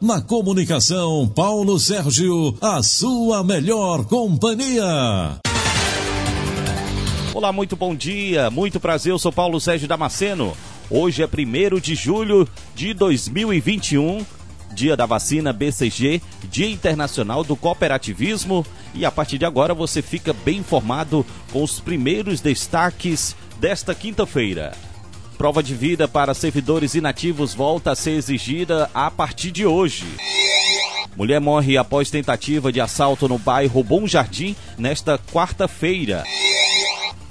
Na comunicação, Paulo Sérgio, a sua melhor companhia. Olá, muito bom dia, muito prazer, eu sou Paulo Sérgio Damasceno. Hoje é 1 de julho de 2021, dia da vacina BCG, Dia Internacional do Cooperativismo. E a partir de agora você fica bem informado com os primeiros destaques desta quinta-feira. Prova de vida para servidores inativos volta a ser exigida a partir de hoje. Mulher morre após tentativa de assalto no bairro Bom Jardim nesta quarta-feira.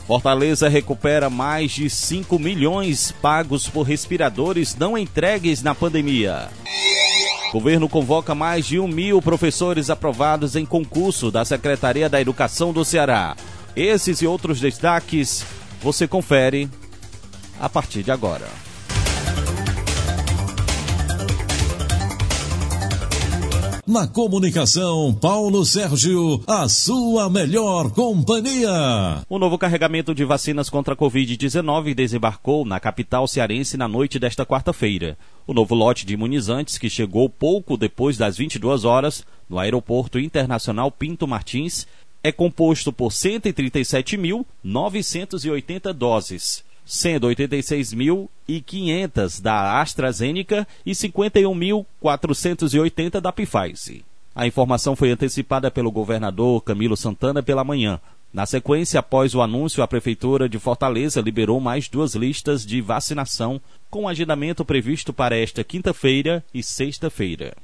Fortaleza recupera mais de 5 milhões pagos por respiradores não entregues na pandemia. Governo convoca mais de um mil professores aprovados em concurso da Secretaria da Educação do Ceará. Esses e outros destaques você confere a partir de agora. Na comunicação, Paulo Sérgio, a sua melhor companhia. O novo carregamento de vacinas contra a Covid-19 desembarcou na capital cearense na noite desta quarta-feira. O novo lote de imunizantes, que chegou pouco depois das 22 horas no Aeroporto Internacional Pinto Martins, é composto por 137.980 doses sendo 86.500 da AstraZeneca e 51.480 da Pfizer. A informação foi antecipada pelo governador Camilo Santana pela manhã. Na sequência, após o anúncio, a Prefeitura de Fortaleza liberou mais duas listas de vacinação, com agendamento previsto para esta quinta-feira e sexta-feira.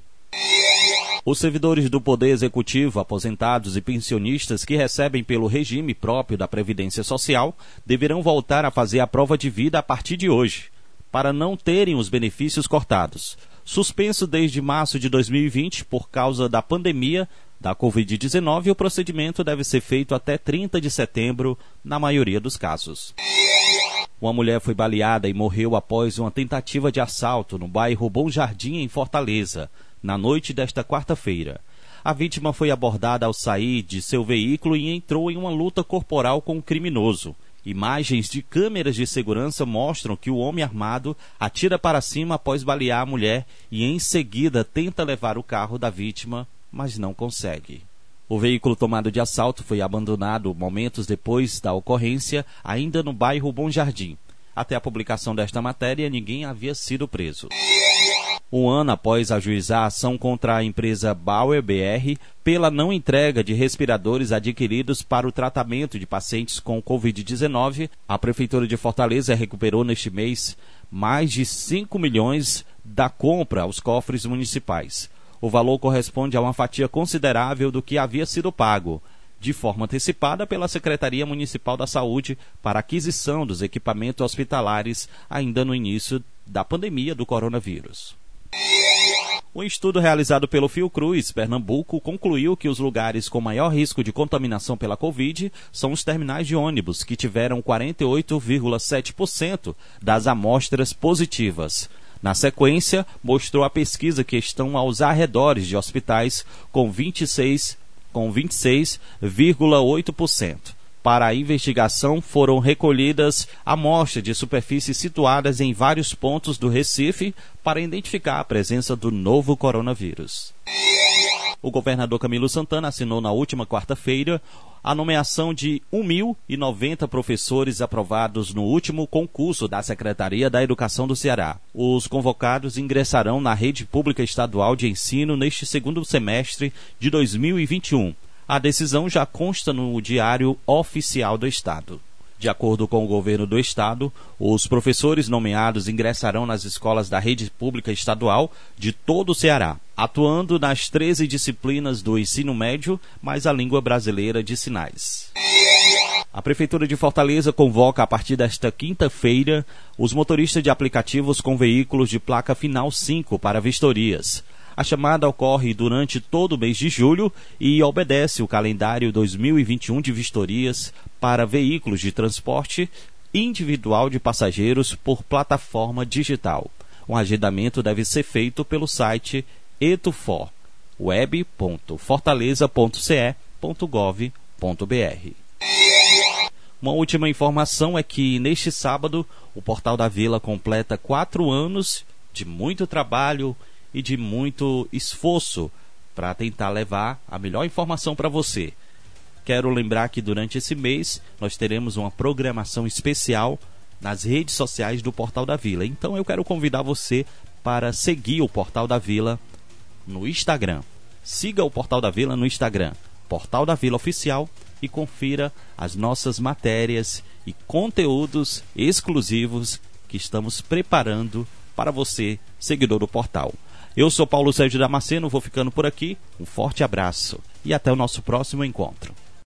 Os servidores do Poder Executivo, aposentados e pensionistas que recebem pelo regime próprio da Previdência Social deverão voltar a fazer a prova de vida a partir de hoje, para não terem os benefícios cortados. Suspenso desde março de 2020 por causa da pandemia da Covid-19, o procedimento deve ser feito até 30 de setembro, na maioria dos casos. Uma mulher foi baleada e morreu após uma tentativa de assalto no bairro Bom Jardim, em Fortaleza na noite desta quarta-feira. A vítima foi abordada ao sair de seu veículo e entrou em uma luta corporal com o um criminoso. Imagens de câmeras de segurança mostram que o homem armado atira para cima após balear a mulher e em seguida tenta levar o carro da vítima, mas não consegue. O veículo tomado de assalto foi abandonado momentos depois da ocorrência, ainda no bairro Bom Jardim. Até a publicação desta matéria, ninguém havia sido preso um ano após ajuizar a ação contra a empresa Bauer BR pela não entrega de respiradores adquiridos para o tratamento de pacientes com Covid-19, a Prefeitura de Fortaleza recuperou neste mês mais de 5 milhões da compra aos cofres municipais. O valor corresponde a uma fatia considerável do que havia sido pago, de forma antecipada pela Secretaria Municipal da Saúde para aquisição dos equipamentos hospitalares ainda no início da pandemia do coronavírus. Um estudo realizado pelo Fiocruz, Pernambuco, concluiu que os lugares com maior risco de contaminação pela Covid são os terminais de ônibus, que tiveram 48,7% das amostras positivas. Na sequência, mostrou a pesquisa que estão aos arredores de hospitais com 26,8%. Com 26, para a investigação foram recolhidas amostras de superfícies situadas em vários pontos do Recife para identificar a presença do novo coronavírus. O governador Camilo Santana assinou na última quarta-feira a nomeação de 1.090 professores aprovados no último concurso da Secretaria da Educação do Ceará. Os convocados ingressarão na rede pública estadual de ensino neste segundo semestre de 2021 a decisão já consta no Diário Oficial do Estado. De acordo com o governo do estado, os professores nomeados ingressarão nas escolas da rede pública estadual de todo o Ceará, atuando nas 13 disciplinas do ensino médio, mais a língua brasileira de sinais. A Prefeitura de Fortaleza convoca a partir desta quinta-feira os motoristas de aplicativos com veículos de placa final 5 para vistorias. A chamada ocorre durante todo o mês de julho e obedece o calendário 2021 de vistorias para veículos de transporte individual de passageiros por plataforma digital. Um agendamento deve ser feito pelo site etufor web.fortaleza.ce.gov.br. Uma última informação é que neste sábado o Portal da Vila completa quatro anos de muito trabalho e de muito esforço para tentar levar a melhor informação para você. Quero lembrar que durante esse mês nós teremos uma programação especial nas redes sociais do Portal da Vila. Então eu quero convidar você para seguir o Portal da Vila no Instagram. Siga o Portal da Vila no Instagram, Portal da Vila Oficial, e confira as nossas matérias e conteúdos exclusivos que estamos preparando para você, seguidor do portal. Eu sou Paulo Sérgio Damasceno, vou ficando por aqui. Um forte abraço e até o nosso próximo encontro.